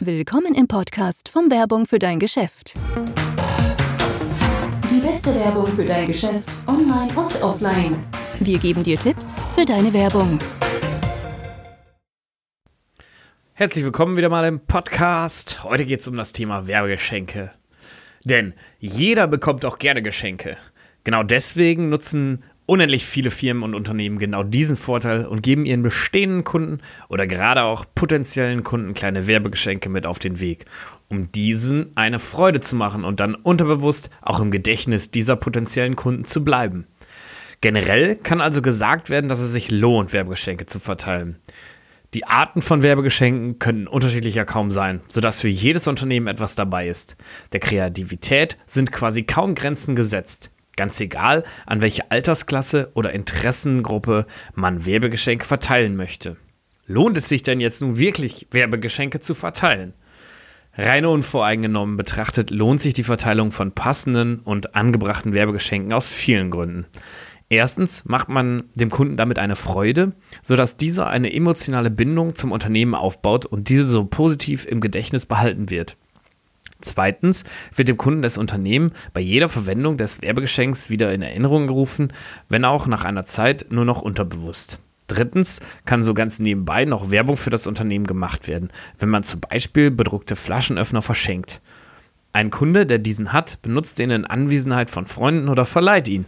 Willkommen im Podcast von Werbung für dein Geschäft. Die beste Werbung für dein Geschäft, online und offline. Wir geben dir Tipps für deine Werbung. Herzlich willkommen wieder mal im Podcast. Heute geht es um das Thema Werbegeschenke. Denn jeder bekommt auch gerne Geschenke. Genau deswegen nutzen unendlich viele Firmen und Unternehmen genau diesen Vorteil und geben ihren bestehenden Kunden oder gerade auch potenziellen Kunden kleine Werbegeschenke mit auf den Weg, um diesen eine Freude zu machen und dann unterbewusst auch im Gedächtnis dieser potenziellen Kunden zu bleiben. Generell kann also gesagt werden, dass es sich lohnt, Werbegeschenke zu verteilen. Die Arten von Werbegeschenken können unterschiedlicher kaum sein, sodass für jedes Unternehmen etwas dabei ist. Der Kreativität sind quasi kaum Grenzen gesetzt. Ganz egal, an welche Altersklasse oder Interessengruppe man Werbegeschenke verteilen möchte. Lohnt es sich denn jetzt nun wirklich, Werbegeschenke zu verteilen? Rein unvoreingenommen betrachtet lohnt sich die Verteilung von passenden und angebrachten Werbegeschenken aus vielen Gründen. Erstens macht man dem Kunden damit eine Freude, sodass dieser eine emotionale Bindung zum Unternehmen aufbaut und diese so positiv im Gedächtnis behalten wird. Zweitens wird dem Kunden das Unternehmen bei jeder Verwendung des Werbegeschenks wieder in Erinnerung gerufen, wenn auch nach einer Zeit nur noch unterbewusst. Drittens kann so ganz nebenbei noch Werbung für das Unternehmen gemacht werden, wenn man zum Beispiel bedruckte Flaschenöffner verschenkt. Ein Kunde, der diesen hat, benutzt den in Anwesenheit von Freunden oder verleiht ihn.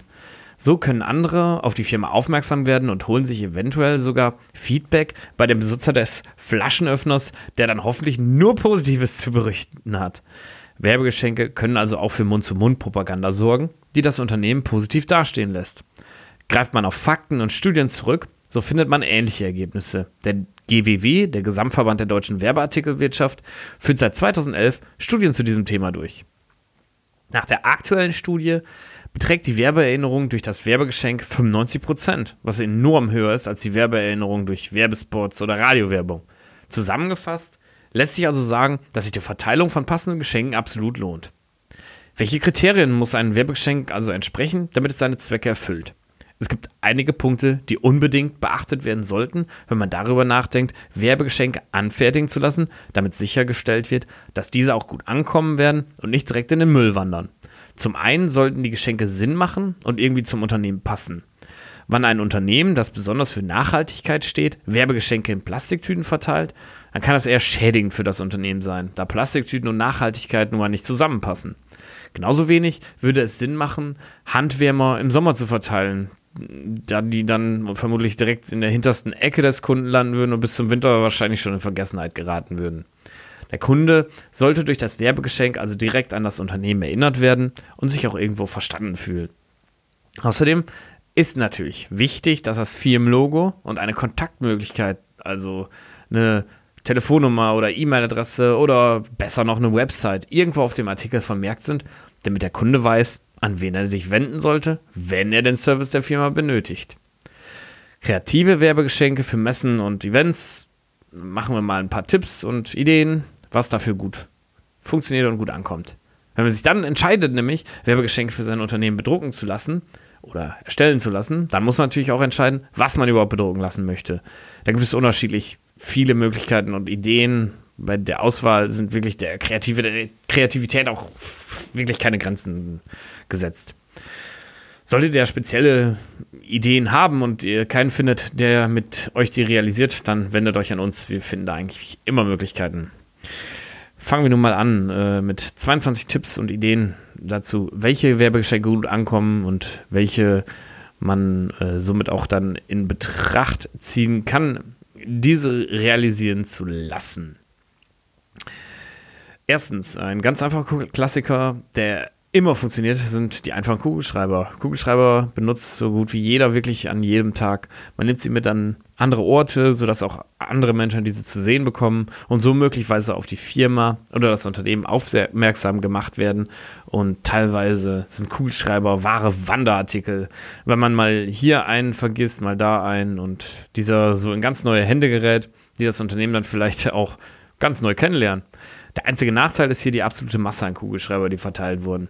So können andere auf die Firma aufmerksam werden und holen sich eventuell sogar Feedback bei dem Besitzer des Flaschenöffners, der dann hoffentlich nur Positives zu berichten hat. Werbegeschenke können also auch für Mund-zu-Mund-Propaganda sorgen, die das Unternehmen positiv dastehen lässt. Greift man auf Fakten und Studien zurück, so findet man ähnliche Ergebnisse. Der GWW, der Gesamtverband der deutschen Werbeartikelwirtschaft, führt seit 2011 Studien zu diesem Thema durch. Nach der aktuellen Studie beträgt die Werbeerinnerung durch das Werbegeschenk 95%, was enorm höher ist als die Werbeerinnerung durch Werbespots oder Radiowerbung. Zusammengefasst lässt sich also sagen, dass sich die Verteilung von passenden Geschenken absolut lohnt. Welche Kriterien muss ein Werbegeschenk also entsprechen, damit es seine Zwecke erfüllt? Es gibt einige Punkte, die unbedingt beachtet werden sollten, wenn man darüber nachdenkt, Werbegeschenke anfertigen zu lassen, damit sichergestellt wird, dass diese auch gut ankommen werden und nicht direkt in den Müll wandern. Zum einen sollten die Geschenke Sinn machen und irgendwie zum Unternehmen passen. Wann ein Unternehmen, das besonders für Nachhaltigkeit steht, Werbegeschenke in Plastiktüten verteilt, dann kann das eher schädigend für das Unternehmen sein, da Plastiktüten und Nachhaltigkeit nun mal nicht zusammenpassen. Genauso wenig würde es Sinn machen, Handwärmer im Sommer zu verteilen, da die dann vermutlich direkt in der hintersten Ecke des Kunden landen würden und bis zum Winter wahrscheinlich schon in Vergessenheit geraten würden. Der Kunde sollte durch das Werbegeschenk also direkt an das Unternehmen erinnert werden und sich auch irgendwo verstanden fühlen. Außerdem ist natürlich wichtig, dass das Firmenlogo und eine Kontaktmöglichkeit, also eine Telefonnummer oder E-Mail-Adresse oder besser noch eine Website irgendwo auf dem Artikel vermerkt sind, damit der Kunde weiß, an wen er sich wenden sollte, wenn er den Service der Firma benötigt. Kreative Werbegeschenke für Messen und Events machen wir mal ein paar Tipps und Ideen, was dafür gut funktioniert und gut ankommt. Wenn man sich dann entscheidet, nämlich Werbegeschenke für sein Unternehmen bedrucken zu lassen oder erstellen zu lassen, dann muss man natürlich auch entscheiden, was man überhaupt bedrucken lassen möchte. Da gibt es unterschiedlich viele Möglichkeiten und Ideen. Bei der Auswahl sind wirklich der Kreative, der Kreativität auch wirklich keine Grenzen gesetzt. Solltet ihr spezielle Ideen haben und ihr keinen findet, der mit euch die realisiert, dann wendet euch an uns. Wir finden da eigentlich immer Möglichkeiten. Fangen wir nun mal an äh, mit 22 Tipps und Ideen dazu, welche Werbegeschenke gut ankommen und welche man äh, somit auch dann in Betracht ziehen kann, diese realisieren zu lassen. Erstens, ein ganz einfacher Klassiker, der immer funktioniert, sind die einfachen Kugelschreiber. Kugelschreiber benutzt so gut wie jeder wirklich an jedem Tag. Man nimmt sie mit an andere Orte, sodass auch andere Menschen diese zu sehen bekommen und so möglicherweise auf die Firma oder das Unternehmen aufmerksam gemacht werden. Und teilweise sind Kugelschreiber wahre Wanderartikel. Wenn man mal hier einen vergisst, mal da einen und dieser so in ganz neue Hände gerät, die das Unternehmen dann vielleicht auch ganz neu kennenlernen. Der einzige Nachteil ist hier die absolute Masse an Kugelschreiber, die verteilt wurden.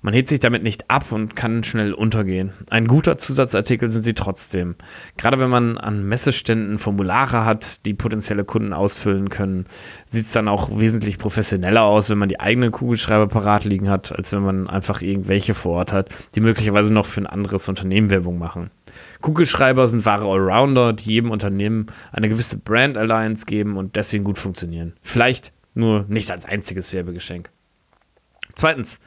Man hebt sich damit nicht ab und kann schnell untergehen. Ein guter Zusatzartikel sind sie trotzdem. Gerade wenn man an Messeständen Formulare hat, die potenzielle Kunden ausfüllen können, sieht es dann auch wesentlich professioneller aus, wenn man die eigenen Kugelschreiber parat liegen hat, als wenn man einfach irgendwelche vor Ort hat, die möglicherweise noch für ein anderes Unternehmen Werbung machen. Kugelschreiber sind wahre Allrounder, die jedem Unternehmen eine gewisse Brand Alliance geben und deswegen gut funktionieren. Vielleicht nur nicht als einziges Werbegeschenk. Zweitens,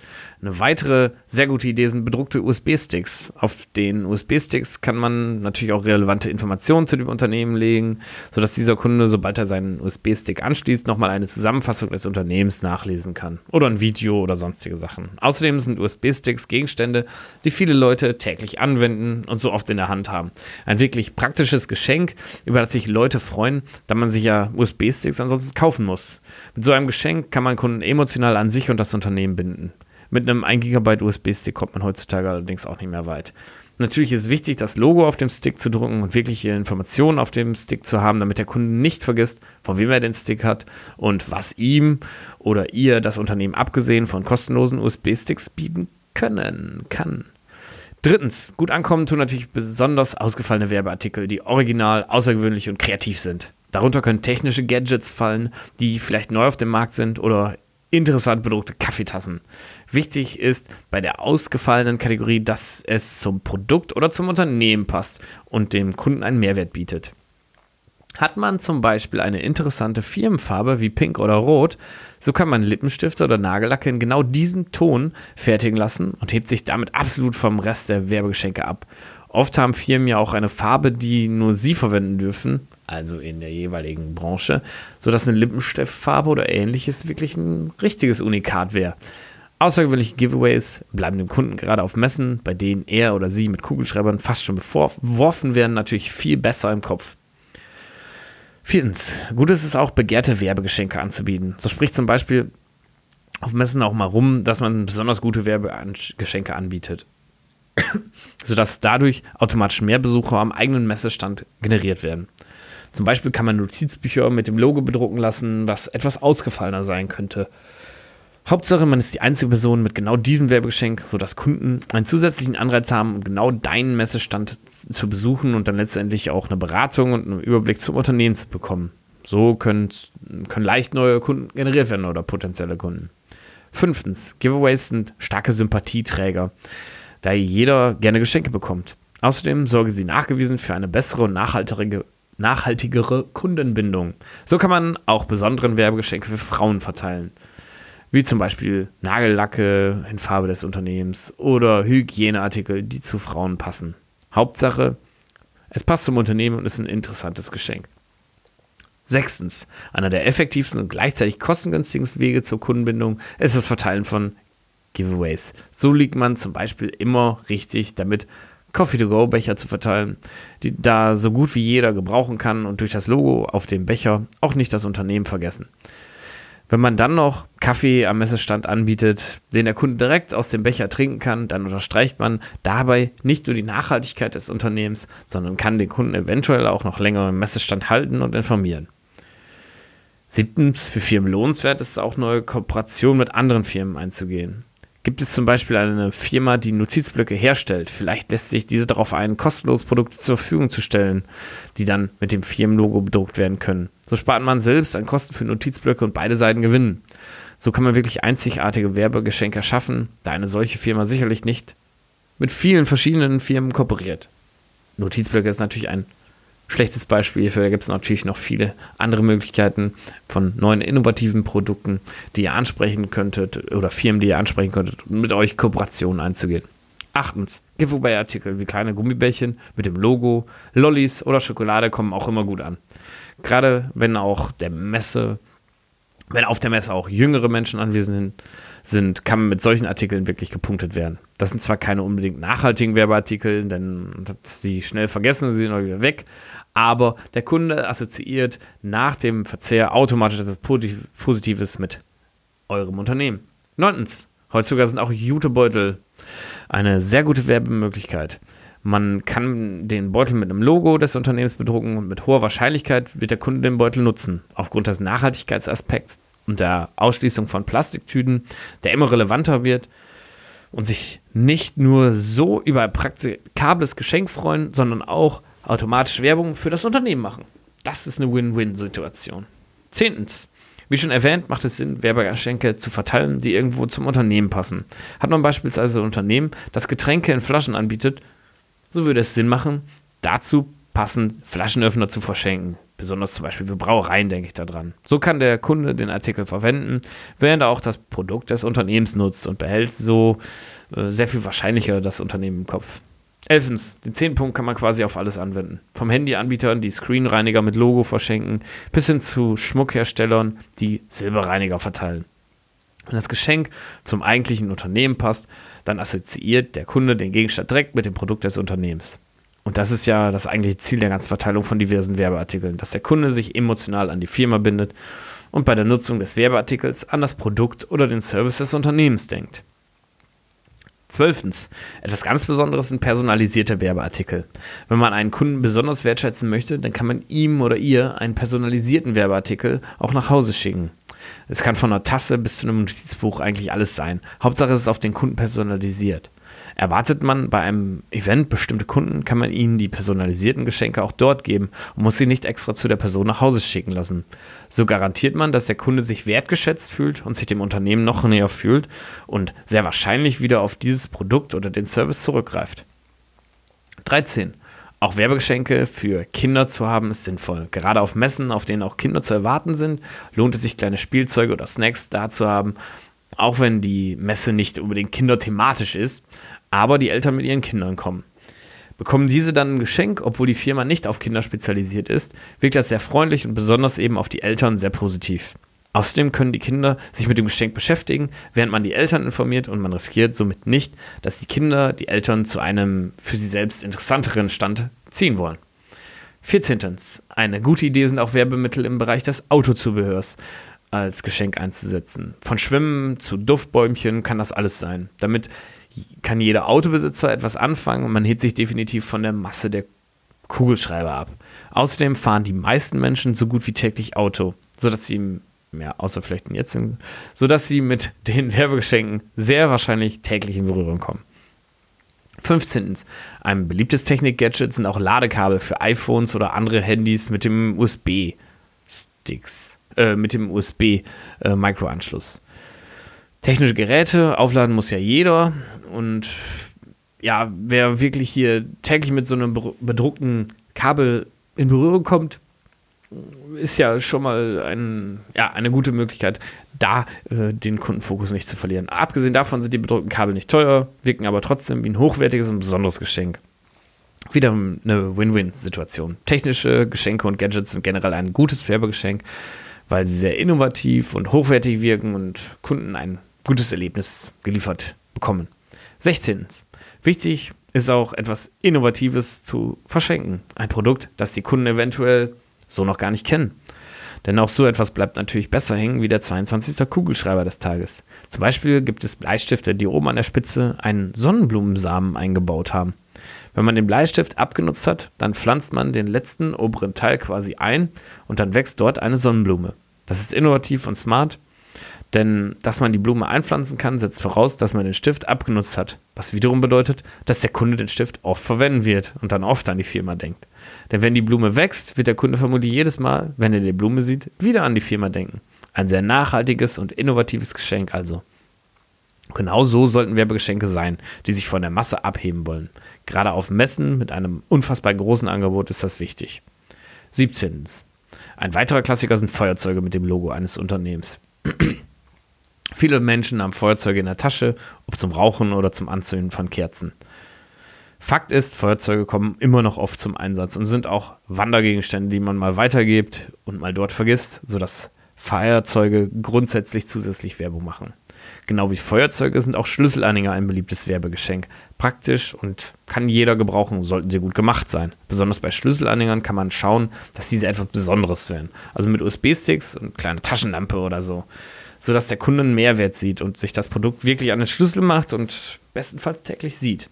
eine weitere sehr gute Idee sind bedruckte USB-Sticks. Auf den USB-Sticks kann man natürlich auch relevante Informationen zu dem Unternehmen legen, sodass dieser Kunde, sobald er seinen USB-Stick anschließt, nochmal eine Zusammenfassung des Unternehmens nachlesen kann. Oder ein Video oder sonstige Sachen. Außerdem sind USB-Sticks Gegenstände, die viele Leute täglich anwenden und so oft in der Hand haben. Ein wirklich praktisches Geschenk, über das sich Leute freuen, da man sich ja USB-Sticks ansonsten kaufen muss. Mit so einem Geschenk kann man Kunden emotional an sich und das Unternehmen binden. Mit einem 1 GB USB-Stick kommt man heutzutage allerdings auch nicht mehr weit. Natürlich ist wichtig, das Logo auf dem Stick zu drucken und wirkliche Informationen auf dem Stick zu haben, damit der Kunde nicht vergisst, von wem er den Stick hat und was ihm oder ihr das Unternehmen abgesehen von kostenlosen USB-Sticks bieten können kann. Drittens, gut ankommen tun natürlich besonders ausgefallene Werbeartikel, die original, außergewöhnlich und kreativ sind. Darunter können technische Gadgets fallen, die vielleicht neu auf dem Markt sind oder interessant bedruckte Kaffeetassen. Wichtig ist bei der ausgefallenen Kategorie, dass es zum Produkt oder zum Unternehmen passt und dem Kunden einen Mehrwert bietet. Hat man zum Beispiel eine interessante Firmenfarbe wie Pink oder Rot, so kann man Lippenstifte oder Nagellacke in genau diesem Ton fertigen lassen und hebt sich damit absolut vom Rest der Werbegeschenke ab. Oft haben Firmen ja auch eine Farbe, die nur sie verwenden dürfen, also in der jeweiligen Branche, sodass eine Lippenstiftfarbe oder ähnliches wirklich ein richtiges Unikat wäre. Außergewöhnliche Giveaways bleiben dem Kunden gerade auf Messen, bei denen er oder sie mit Kugelschreibern fast schon beworfen werden, natürlich viel besser im Kopf. Viertens, gut ist es auch, begehrte Werbegeschenke anzubieten. So spricht zum Beispiel auf Messen auch mal rum, dass man besonders gute Werbegeschenke anbietet. sodass dadurch automatisch mehr Besucher am eigenen Messestand generiert werden. Zum Beispiel kann man Notizbücher mit dem Logo bedrucken lassen, was etwas ausgefallener sein könnte. Hauptsache, man ist die einzige Person mit genau diesem Werbegeschenk, sodass Kunden einen zusätzlichen Anreiz haben, genau deinen Messestand zu besuchen und dann letztendlich auch eine Beratung und einen Überblick zum Unternehmen zu bekommen. So können, können leicht neue Kunden generiert werden oder potenzielle Kunden. Fünftens, Giveaways sind starke Sympathieträger da jeder gerne Geschenke bekommt. Außerdem sorgen sie nachgewiesen für eine bessere und nachhaltigere, nachhaltigere Kundenbindung. So kann man auch besonderen Werbegeschenke für Frauen verteilen. Wie zum Beispiel Nagellacke in Farbe des Unternehmens oder Hygieneartikel, die zu Frauen passen. Hauptsache, es passt zum Unternehmen und ist ein interessantes Geschenk. Sechstens, einer der effektivsten und gleichzeitig kostengünstigsten Wege zur Kundenbindung ist das Verteilen von Giveaways. So liegt man zum Beispiel immer richtig damit, Coffee-to-Go-Becher zu verteilen, die da so gut wie jeder gebrauchen kann und durch das Logo auf dem Becher auch nicht das Unternehmen vergessen. Wenn man dann noch Kaffee am Messestand anbietet, den der Kunde direkt aus dem Becher trinken kann, dann unterstreicht man dabei nicht nur die Nachhaltigkeit des Unternehmens, sondern kann den Kunden eventuell auch noch länger im Messestand halten und informieren. Siebtens, für Firmen lohnenswert ist es auch neue Kooperationen mit anderen Firmen einzugehen. Gibt es zum Beispiel eine Firma, die Notizblöcke herstellt? Vielleicht lässt sich diese darauf ein, kostenlose Produkte zur Verfügung zu stellen, die dann mit dem Firmenlogo bedruckt werden können. So spart man selbst an Kosten für Notizblöcke und beide Seiten gewinnen. So kann man wirklich einzigartige Werbegeschenke schaffen, da eine solche Firma sicherlich nicht mit vielen verschiedenen Firmen kooperiert. Notizblöcke ist natürlich ein schlechtes Beispiel. Da gibt es natürlich noch viele andere Möglichkeiten von neuen innovativen Produkten, die ihr ansprechen könntet oder Firmen, die ihr ansprechen könntet, mit euch Kooperationen einzugehen. Achtens, Giveaway-Artikel wie kleine Gummibärchen mit dem Logo, Lollis oder Schokolade kommen auch immer gut an. Gerade wenn auch der Messe, wenn auf der Messe auch jüngere Menschen anwesend sind, sind, kann mit solchen Artikeln wirklich gepunktet werden. Das sind zwar keine unbedingt nachhaltigen Werbeartikel, denn sie schnell vergessen, sie sind auch wieder weg, aber der Kunde assoziiert nach dem Verzehr automatisch etwas Positives mit eurem Unternehmen. Neuntens, heutzutage sind auch Jutebeutel eine sehr gute Werbemöglichkeit. Man kann den Beutel mit einem Logo des Unternehmens bedrucken und mit hoher Wahrscheinlichkeit wird der Kunde den Beutel nutzen. Aufgrund des Nachhaltigkeitsaspekts und der Ausschließung von Plastiktüten, der immer relevanter wird und sich nicht nur so über ein praktikables Geschenk freuen, sondern auch automatisch Werbung für das Unternehmen machen. Das ist eine Win-Win-Situation. Zehntens. Wie schon erwähnt, macht es Sinn, Werbegeschenke zu verteilen, die irgendwo zum Unternehmen passen. Hat man beispielsweise ein Unternehmen, das Getränke in Flaschen anbietet, so würde es Sinn machen, dazu passend Flaschenöffner zu verschenken. Besonders zum Beispiel für Brauereien denke ich daran. So kann der Kunde den Artikel verwenden, während er auch das Produkt des Unternehmens nutzt und behält so äh, sehr viel wahrscheinlicher das Unternehmen im Kopf. Elfens, den zehnten Punkt kann man quasi auf alles anwenden. Vom Handyanbietern, die Screenreiniger mit Logo verschenken, bis hin zu Schmuckherstellern, die Silberreiniger verteilen. Wenn das Geschenk zum eigentlichen Unternehmen passt, dann assoziiert der Kunde den Gegenstand direkt mit dem Produkt des Unternehmens. Und das ist ja das eigentliche Ziel der ganzen Verteilung von diversen Werbeartikeln, dass der Kunde sich emotional an die Firma bindet und bei der Nutzung des Werbeartikels an das Produkt oder den Service des Unternehmens denkt. Zwölftens, etwas ganz Besonderes sind personalisierte Werbeartikel. Wenn man einen Kunden besonders wertschätzen möchte, dann kann man ihm oder ihr einen personalisierten Werbeartikel auch nach Hause schicken. Es kann von einer Tasse bis zu einem Notizbuch eigentlich alles sein. Hauptsache es ist auf den Kunden personalisiert. Erwartet man bei einem Event bestimmte Kunden, kann man ihnen die personalisierten Geschenke auch dort geben und muss sie nicht extra zu der Person nach Hause schicken lassen. So garantiert man, dass der Kunde sich wertgeschätzt fühlt und sich dem Unternehmen noch näher fühlt und sehr wahrscheinlich wieder auf dieses Produkt oder den Service zurückgreift. 13. Auch Werbegeschenke für Kinder zu haben ist sinnvoll. Gerade auf Messen, auf denen auch Kinder zu erwarten sind, lohnt es sich, kleine Spielzeuge oder Snacks da zu haben. Auch wenn die Messe nicht unbedingt kinderthematisch ist, aber die Eltern mit ihren Kindern kommen. Bekommen diese dann ein Geschenk, obwohl die Firma nicht auf Kinder spezialisiert ist, wirkt das sehr freundlich und besonders eben auf die Eltern sehr positiv. Außerdem können die Kinder sich mit dem Geschenk beschäftigen, während man die Eltern informiert und man riskiert somit nicht, dass die Kinder die Eltern zu einem für sie selbst interessanteren Stand ziehen wollen. 14. Eine gute Idee sind auch Werbemittel im Bereich des Autozubehörs als Geschenk einzusetzen. Von Schwimmen zu Duftbäumchen kann das alles sein. Damit kann jeder Autobesitzer etwas anfangen und man hebt sich definitiv von der Masse der Kugelschreiber ab. Außerdem fahren die meisten Menschen so gut wie täglich Auto, sodass sie, ja, außer vielleicht jetzt, sodass sie mit den Werbegeschenken sehr wahrscheinlich täglich in Berührung kommen. 15. Ein beliebtes Technik-Gadget sind auch Ladekabel für iPhones oder andere Handys mit dem USB-Sticks, äh, mit dem USB-Mikroanschluss. Technische Geräte, aufladen muss ja jeder. Und ja, wer wirklich hier täglich mit so einem bedruckten Kabel in Berührung kommt, ist ja schon mal ein, ja, eine gute Möglichkeit, da äh, den Kundenfokus nicht zu verlieren. Abgesehen davon sind die bedruckten Kabel nicht teuer, wirken aber trotzdem wie ein hochwertiges und besonderes Geschenk. Wieder eine Win-Win-Situation. Technische Geschenke und Gadgets sind generell ein gutes Werbegeschenk, weil sie sehr innovativ und hochwertig wirken und Kunden ein gutes Erlebnis geliefert bekommen. 16. Wichtig ist auch etwas Innovatives zu verschenken. Ein Produkt, das die Kunden eventuell so noch gar nicht kennen. Denn auch so etwas bleibt natürlich besser hängen wie der 22. Kugelschreiber des Tages. Zum Beispiel gibt es Bleistifte, die oben an der Spitze einen Sonnenblumensamen eingebaut haben. Wenn man den Bleistift abgenutzt hat, dann pflanzt man den letzten oberen Teil quasi ein und dann wächst dort eine Sonnenblume. Das ist innovativ und smart denn dass man die Blume einpflanzen kann, setzt voraus, dass man den Stift abgenutzt hat. Was wiederum bedeutet, dass der Kunde den Stift oft verwenden wird und dann oft an die Firma denkt. Denn wenn die Blume wächst, wird der Kunde vermutlich jedes Mal, wenn er die Blume sieht, wieder an die Firma denken. Ein sehr nachhaltiges und innovatives Geschenk also. Genau so sollten Werbegeschenke sein, die sich von der Masse abheben wollen. Gerade auf Messen mit einem unfassbar großen Angebot ist das wichtig. 17. Ein weiterer Klassiker sind Feuerzeuge mit dem Logo eines Unternehmens. Viele Menschen haben Feuerzeuge in der Tasche, ob zum Rauchen oder zum Anzünden von Kerzen. Fakt ist, Feuerzeuge kommen immer noch oft zum Einsatz und sind auch Wandergegenstände, die man mal weitergibt und mal dort vergisst, sodass Feuerzeuge grundsätzlich zusätzlich Werbung machen. Genau wie Feuerzeuge sind auch Schlüsselanhänger ein beliebtes Werbegeschenk. Praktisch und kann jeder gebrauchen, sollten sie gut gemacht sein. Besonders bei Schlüsselanhängern kann man schauen, dass diese etwas Besonderes werden. Also mit USB-Sticks und kleine Taschenlampe oder so sodass der Kunde einen Mehrwert sieht und sich das Produkt wirklich an den Schlüssel macht und bestenfalls täglich sieht.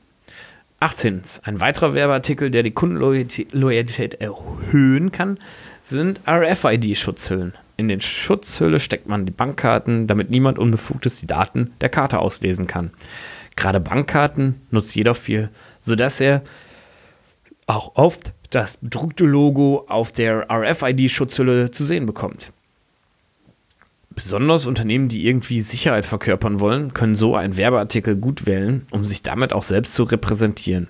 18. Ein weiterer Werbeartikel, der die Kundenloyalität erhöhen kann, sind RFID-Schutzhüllen. In den Schutzhülle steckt man die Bankkarten, damit niemand Unbefugtes die Daten der Karte auslesen kann. Gerade Bankkarten nutzt jeder viel, sodass er auch oft das bedruckte Logo auf der RFID-Schutzhülle zu sehen bekommt. Besonders Unternehmen, die irgendwie Sicherheit verkörpern wollen, können so einen Werbeartikel gut wählen, um sich damit auch selbst zu repräsentieren.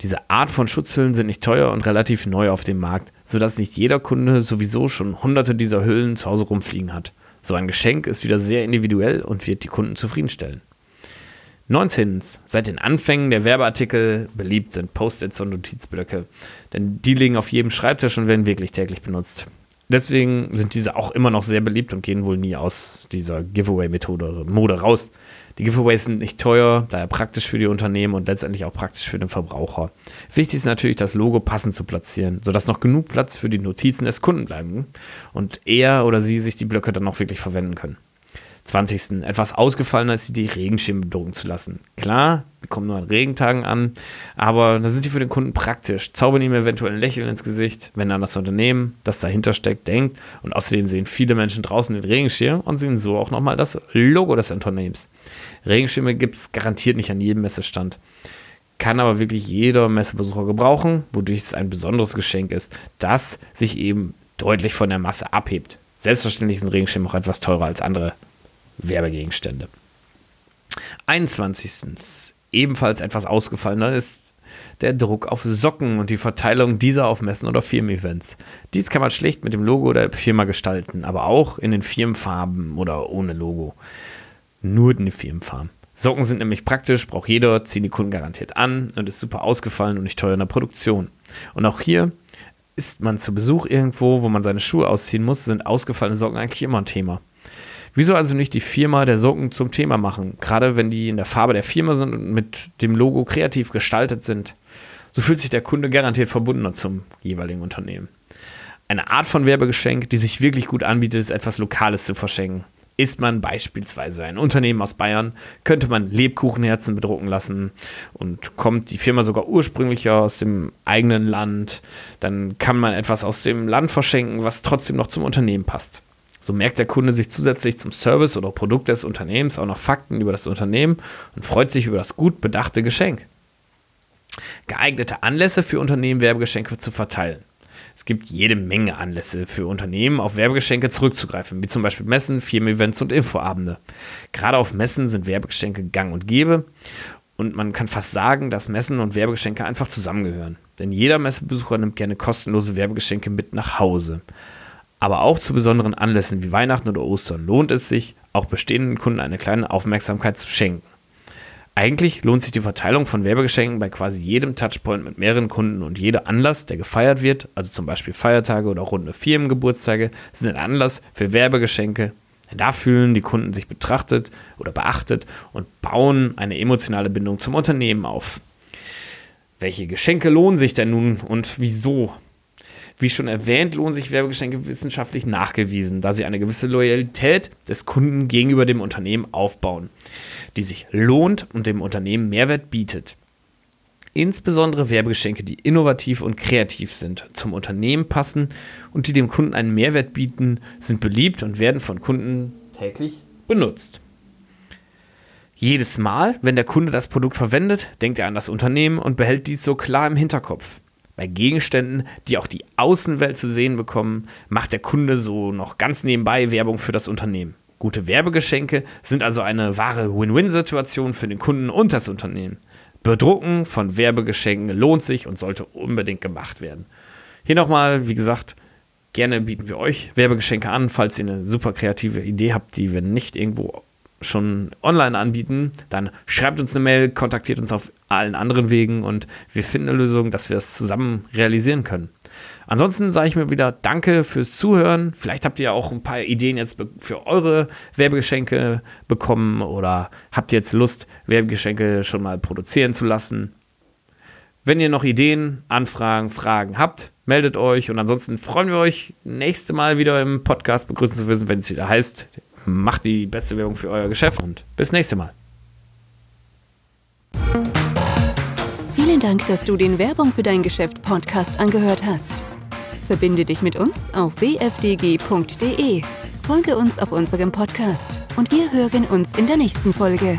Diese Art von Schutzhüllen sind nicht teuer und relativ neu auf dem Markt, sodass nicht jeder Kunde sowieso schon hunderte dieser Hüllen zu Hause rumfliegen hat. So ein Geschenk ist wieder sehr individuell und wird die Kunden zufriedenstellen. 19. Seit den Anfängen der Werbeartikel beliebt sind Post-its und Notizblöcke, denn die liegen auf jedem Schreibtisch und werden wirklich täglich benutzt. Deswegen sind diese auch immer noch sehr beliebt und gehen wohl nie aus dieser Giveaway-Methode Mode raus. Die Giveaways sind nicht teuer, daher praktisch für die Unternehmen und letztendlich auch praktisch für den Verbraucher. Wichtig ist natürlich, das Logo passend zu platzieren, sodass noch genug Platz für die Notizen des Kunden bleiben und er oder sie sich die Blöcke dann auch wirklich verwenden können. 20. etwas ausgefallener ist die Regenschirme bedrucken zu lassen. Klar, die kommen nur an Regentagen an, aber da sind sie für den Kunden praktisch, zaubern ihm eventuell ein Lächeln ins Gesicht, wenn an das Unternehmen, das dahinter steckt, denkt und außerdem sehen viele Menschen draußen den Regenschirm und sehen so auch nochmal das Logo des Unternehmens. Regenschirme gibt es garantiert nicht an jedem Messestand. Kann aber wirklich jeder Messebesucher gebrauchen, wodurch es ein besonderes Geschenk ist, das sich eben deutlich von der Masse abhebt. Selbstverständlich ist ein Regenschirm auch etwas teurer als andere Werbegegenstände. 21. Ebenfalls etwas ausgefallener ist der Druck auf Socken und die Verteilung dieser auf Messen oder Firmen-Events. Dies kann man schlicht mit dem Logo der Firma gestalten, aber auch in den Firmenfarben oder ohne Logo. Nur in den Firmenfarben. Socken sind nämlich praktisch, braucht jeder, ziehen die Kunden garantiert an und ist super ausgefallen und nicht teuer in der Produktion. Und auch hier ist man zu Besuch irgendwo, wo man seine Schuhe ausziehen muss, sind ausgefallene Socken eigentlich immer ein Thema. Wieso also nicht die Firma der Socken zum Thema machen? Gerade wenn die in der Farbe der Firma sind und mit dem Logo kreativ gestaltet sind. So fühlt sich der Kunde garantiert verbundener zum jeweiligen Unternehmen. Eine Art von Werbegeschenk, die sich wirklich gut anbietet, ist etwas Lokales zu verschenken. Ist man beispielsweise ein Unternehmen aus Bayern, könnte man Lebkuchenherzen bedrucken lassen und kommt die Firma sogar ursprünglich aus dem eigenen Land, dann kann man etwas aus dem Land verschenken, was trotzdem noch zum Unternehmen passt. So merkt der Kunde sich zusätzlich zum Service oder Produkt des Unternehmens auch noch Fakten über das Unternehmen und freut sich über das gut bedachte Geschenk. Geeignete Anlässe für Unternehmen, Werbegeschenke zu verteilen. Es gibt jede Menge Anlässe für Unternehmen, auf Werbegeschenke zurückzugreifen, wie zum Beispiel Messen, Firmen-Events und Infoabende. Gerade auf Messen sind Werbegeschenke gang und gäbe und man kann fast sagen, dass Messen und Werbegeschenke einfach zusammengehören. Denn jeder Messebesucher nimmt gerne kostenlose Werbegeschenke mit nach Hause. Aber auch zu besonderen Anlässen wie Weihnachten oder Ostern lohnt es sich, auch bestehenden Kunden eine kleine Aufmerksamkeit zu schenken. Eigentlich lohnt sich die Verteilung von Werbegeschenken bei quasi jedem Touchpoint mit mehreren Kunden und jeder Anlass, der gefeiert wird, also zum Beispiel Feiertage oder runde Firmengeburtstage, sind ein Anlass für Werbegeschenke. Da fühlen die Kunden sich betrachtet oder beachtet und bauen eine emotionale Bindung zum Unternehmen auf. Welche Geschenke lohnen sich denn nun und wieso? Wie schon erwähnt, lohnen sich Werbegeschenke wissenschaftlich nachgewiesen, da sie eine gewisse Loyalität des Kunden gegenüber dem Unternehmen aufbauen, die sich lohnt und dem Unternehmen Mehrwert bietet. Insbesondere Werbegeschenke, die innovativ und kreativ sind, zum Unternehmen passen und die dem Kunden einen Mehrwert bieten, sind beliebt und werden von Kunden täglich benutzt. Jedes Mal, wenn der Kunde das Produkt verwendet, denkt er an das Unternehmen und behält dies so klar im Hinterkopf. Bei Gegenständen, die auch die Außenwelt zu sehen bekommen, macht der Kunde so noch ganz nebenbei Werbung für das Unternehmen. Gute Werbegeschenke sind also eine wahre Win-Win-Situation für den Kunden und das Unternehmen. Bedrucken von Werbegeschenken lohnt sich und sollte unbedingt gemacht werden. Hier nochmal, wie gesagt, gerne bieten wir euch Werbegeschenke an, falls ihr eine super kreative Idee habt, die wir nicht irgendwo schon online anbieten, dann schreibt uns eine Mail, kontaktiert uns auf allen anderen Wegen und wir finden eine Lösung, dass wir das zusammen realisieren können. Ansonsten sage ich mir wieder Danke fürs Zuhören. Vielleicht habt ihr auch ein paar Ideen jetzt für eure Werbegeschenke bekommen oder habt jetzt Lust, Werbegeschenke schon mal produzieren zu lassen. Wenn ihr noch Ideen, Anfragen, Fragen habt, meldet euch und ansonsten freuen wir euch, nächste Mal wieder im Podcast begrüßen zu wissen, wenn es wieder heißt, macht die beste Werbung für euer Geschäft und bis nächste Mal. Vielen Dank, dass du den Werbung für dein Geschäft Podcast angehört hast. Verbinde dich mit uns auf wfdg.de. Folge uns auf unserem Podcast und wir hören uns in der nächsten Folge.